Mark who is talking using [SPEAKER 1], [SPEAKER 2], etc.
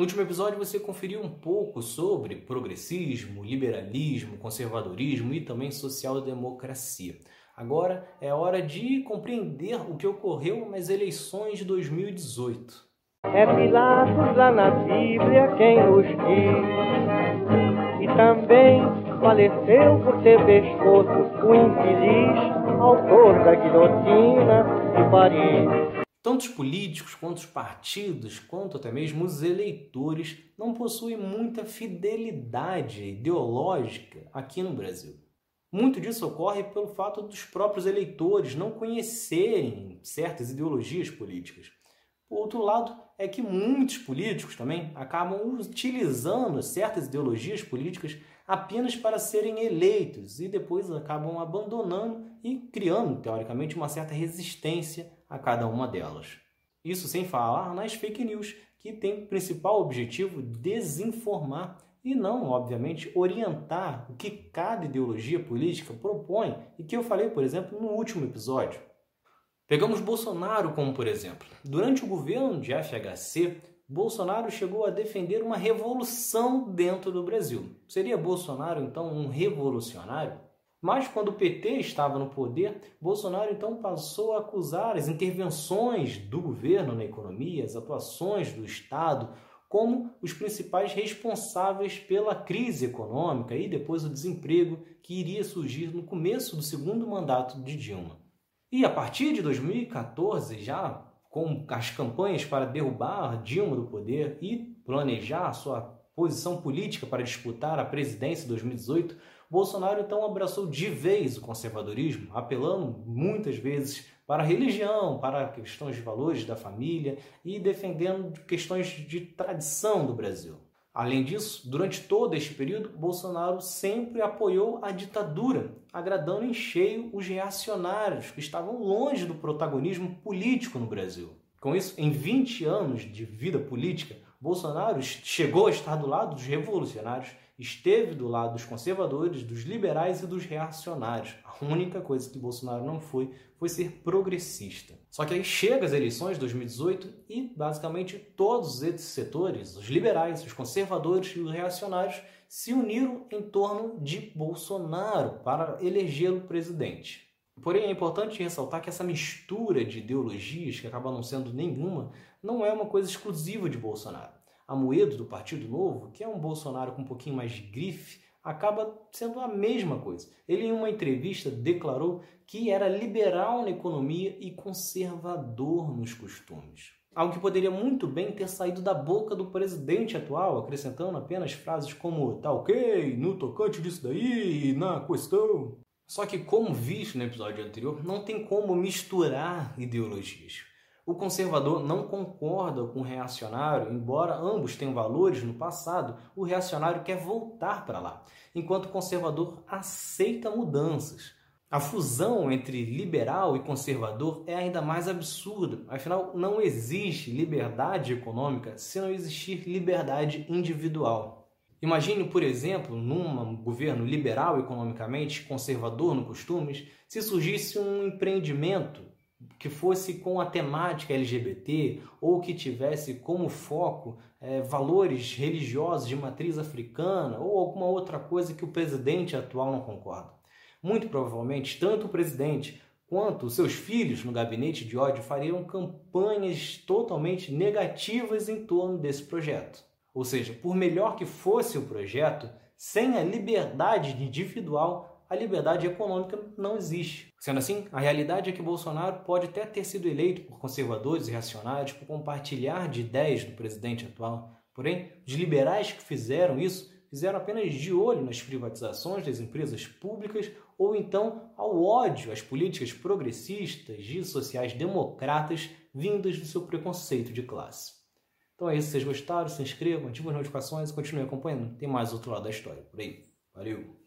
[SPEAKER 1] No último episódio você conferiu um pouco sobre progressismo, liberalismo, conservadorismo e também social-democracia. Agora é hora de compreender o que ocorreu nas eleições de 2018.
[SPEAKER 2] É Pilatos lá na Bíblia quem nos diz, e também faleceu por ter pescoço o infeliz autor da guilhotina de Paris.
[SPEAKER 1] Tanto os políticos, quanto os partidos, quanto até mesmo os eleitores não possuem muita fidelidade ideológica aqui no Brasil. Muito disso ocorre pelo fato dos próprios eleitores não conhecerem certas ideologias políticas. Por outro lado, é que muitos políticos também acabam utilizando certas ideologias políticas apenas para serem eleitos e depois acabam abandonando e criando, teoricamente, uma certa resistência a cada uma delas. Isso sem falar nas fake news, que tem principal objetivo desinformar e não, obviamente, orientar o que cada ideologia política propõe e que eu falei, por exemplo, no último episódio. Pegamos Bolsonaro como por exemplo. Durante o governo de FHC, Bolsonaro chegou a defender uma revolução dentro do Brasil. Seria Bolsonaro então um revolucionário? Mas quando o PT estava no poder, Bolsonaro então passou a acusar as intervenções do governo na economia, as atuações do Estado, como os principais responsáveis pela crise econômica e depois o desemprego que iria surgir no começo do segundo mandato de Dilma. E a partir de 2014, já com as campanhas para derrubar Dilma do poder e planejar sua posição política para disputar a presidência em 2018, Bolsonaro então abraçou de vez o conservadorismo, apelando muitas vezes para a religião, para questões de valores da família e defendendo questões de tradição do Brasil. Além disso, durante todo este período, Bolsonaro sempre apoiou a ditadura, agradando em cheio os reacionários que estavam longe do protagonismo político no Brasil. Com isso, em 20 anos de vida política, Bolsonaro chegou a estar do lado dos revolucionários esteve do lado dos conservadores, dos liberais e dos reacionários. A única coisa que Bolsonaro não foi foi ser progressista. Só que aí chega as eleições de 2018 e basicamente todos esses setores, os liberais, os conservadores e os reacionários, se uniram em torno de Bolsonaro para elegê-lo presidente. Porém, é importante ressaltar que essa mistura de ideologias, que acaba não sendo nenhuma, não é uma coisa exclusiva de Bolsonaro. Amoedo, do Partido Novo, que é um Bolsonaro com um pouquinho mais de grife, acaba sendo a mesma coisa. Ele, em uma entrevista, declarou que era liberal na economia e conservador nos costumes. Algo que poderia muito bem ter saído da boca do presidente atual, acrescentando apenas frases como tá ok, no tocante disso daí, na questão. Só que, como visto no episódio anterior, não tem como misturar ideologias. O conservador não concorda com o reacionário, embora ambos tenham valores no passado, o reacionário quer voltar para lá, enquanto o conservador aceita mudanças. A fusão entre liberal e conservador é ainda mais absurda, afinal, não existe liberdade econômica se não existir liberdade individual. Imagine, por exemplo, num governo liberal economicamente, conservador no costumes, se surgisse um empreendimento que fosse com a temática LGBT ou que tivesse como foco é, valores religiosos de matriz africana ou alguma outra coisa que o presidente atual não concorda. Muito provavelmente, tanto o presidente quanto seus filhos no gabinete de ódio fariam campanhas totalmente negativas em torno desse projeto. Ou seja, por melhor que fosse o projeto, sem a liberdade individual, a liberdade econômica não existe. Sendo assim, a realidade é que Bolsonaro pode até ter sido eleito por conservadores e reacionários por compartilhar de ideias do presidente atual. Porém, os liberais que fizeram isso fizeram apenas de olho nas privatizações das empresas públicas ou então ao ódio às políticas progressistas e sociais democratas vindas do seu preconceito de classe. Então é isso, se vocês gostaram, se inscrevam, ativem as notificações e continuem acompanhando. Tem mais outro lado da história por aí. Valeu!